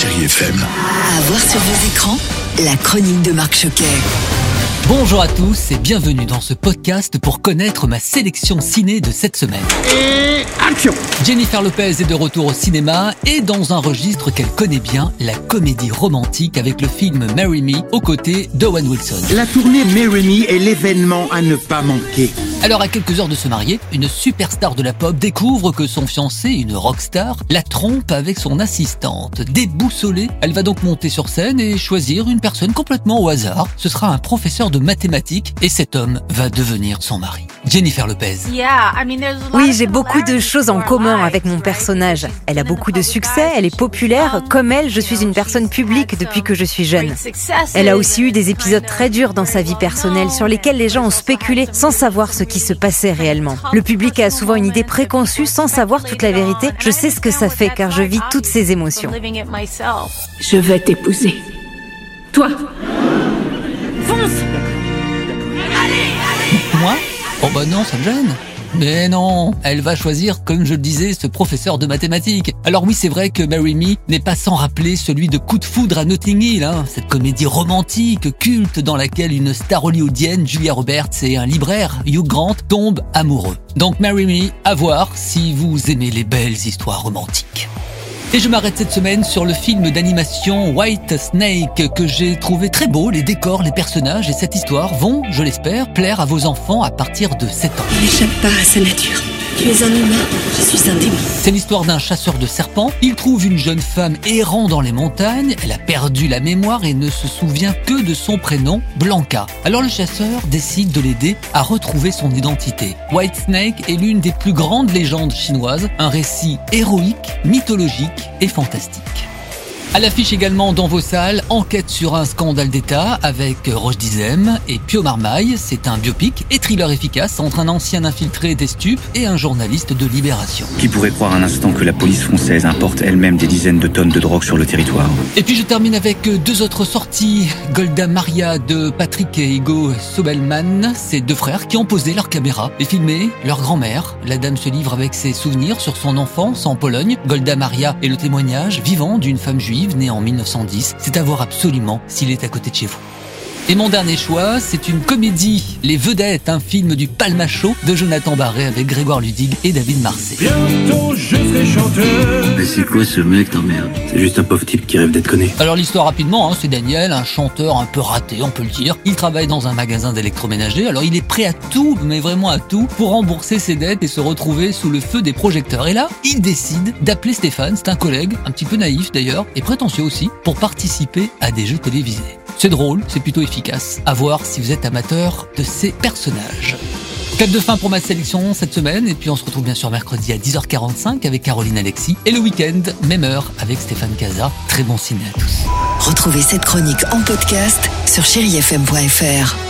Chérie FM. À voir sur vos écrans, la chronique de Marc Choquet. Bonjour à tous et bienvenue dans ce podcast pour connaître ma sélection ciné de cette semaine. Jennifer Lopez est de retour au cinéma et dans un registre qu'elle connaît bien, la comédie romantique avec le film Marry Me aux côtés d'Owen Wilson. La tournée Marry Me est l'événement à ne pas manquer. Alors à quelques heures de se marier, une superstar de la pop découvre que son fiancé, une rockstar, la trompe avec son assistante. Déboussolée, elle va donc monter sur scène et choisir une personne complètement au hasard. Ce sera un professeur de mathématiques et cet homme va devenir son mari. Jennifer Lopez. Oui, j'ai beaucoup de choses en commun avec mon personnage. Elle a beaucoup de succès, elle est populaire. Comme elle, je suis une personne publique depuis que je suis jeune. Elle a aussi eu des épisodes très durs dans sa vie personnelle sur lesquels les gens ont spéculé sans savoir ce qui se passait réellement. Le public a souvent une idée préconçue sans savoir toute la vérité. Je sais ce que ça fait car je vis toutes ces émotions. Je vais t'épouser. Toi, Oh bah non, ça me gêne. Mais non, elle va choisir, comme je le disais, ce professeur de mathématiques. Alors oui, c'est vrai que Marry Me n'est pas sans rappeler celui de Coup de foudre à Notting Hill, hein, cette comédie romantique, culte, dans laquelle une star hollywoodienne, Julia Roberts, et un libraire, Hugh Grant, tombent amoureux. Donc Marry Me, à voir si vous aimez les belles histoires romantiques. Et je m'arrête cette semaine sur le film d'animation White Snake que j'ai trouvé très beau, les décors, les personnages et cette histoire vont, je l'espère, plaire à vos enfants à partir de 7 ans. n'échappe pas à sa nature. Tu es un humain, je suis un. C'est l'histoire d'un chasseur de serpents. Il trouve une jeune femme errant dans les montagnes. Elle a perdu la mémoire et ne se souvient que de son prénom, Blanca. Alors le chasseur décide de l'aider à retrouver son identité. White Snake est l'une des plus grandes légendes chinoises, un récit héroïque, mythologique et fantastique. À l'affiche également dans vos salles, enquête sur un scandale d'État avec Roche Dizem et Pio Marmaille. C'est un biopic et thriller efficace entre un ancien infiltré des stupes et un journaliste de Libération. Qui pourrait croire un instant que la police française importe elle-même des dizaines de tonnes de drogue sur le territoire Et puis je termine avec deux autres sorties. Golda Maria de Patrick et Hugo Sobelman, ces deux frères qui ont posé leur caméra et filmé leur grand-mère. La dame se livre avec ses souvenirs sur son enfance en Pologne. Golda Maria est le témoignage vivant d'une femme juive née en 1910. C'est à voir absolument s'il est à côté de chez vous. Et mon dernier choix, c'est une comédie, Les Vedettes, un film du Palmacho de Jonathan Barré avec Grégoire Ludig et David Marseille. Mais c'est quoi ce mec Non merde, c'est juste un pauvre type qui rêve d'être connu. Alors l'histoire rapidement, hein, c'est Daniel, un chanteur un peu raté, on peut le dire. Il travaille dans un magasin d'électroménager, alors il est prêt à tout, mais vraiment à tout, pour rembourser ses dettes et se retrouver sous le feu des projecteurs. Et là, il décide d'appeler Stéphane, c'est un collègue, un petit peu naïf d'ailleurs, et prétentieux aussi, pour participer à des jeux télévisés. C'est drôle, c'est plutôt efficace. À voir si vous êtes amateur de ces personnages. Cap de fin pour ma sélection cette semaine, et puis on se retrouve bien sûr mercredi à 10h45 avec Caroline Alexis, et le week-end, même heure, avec Stéphane Casa. Très bon ciné à tous. Retrouvez cette chronique en podcast sur chérifm.fr.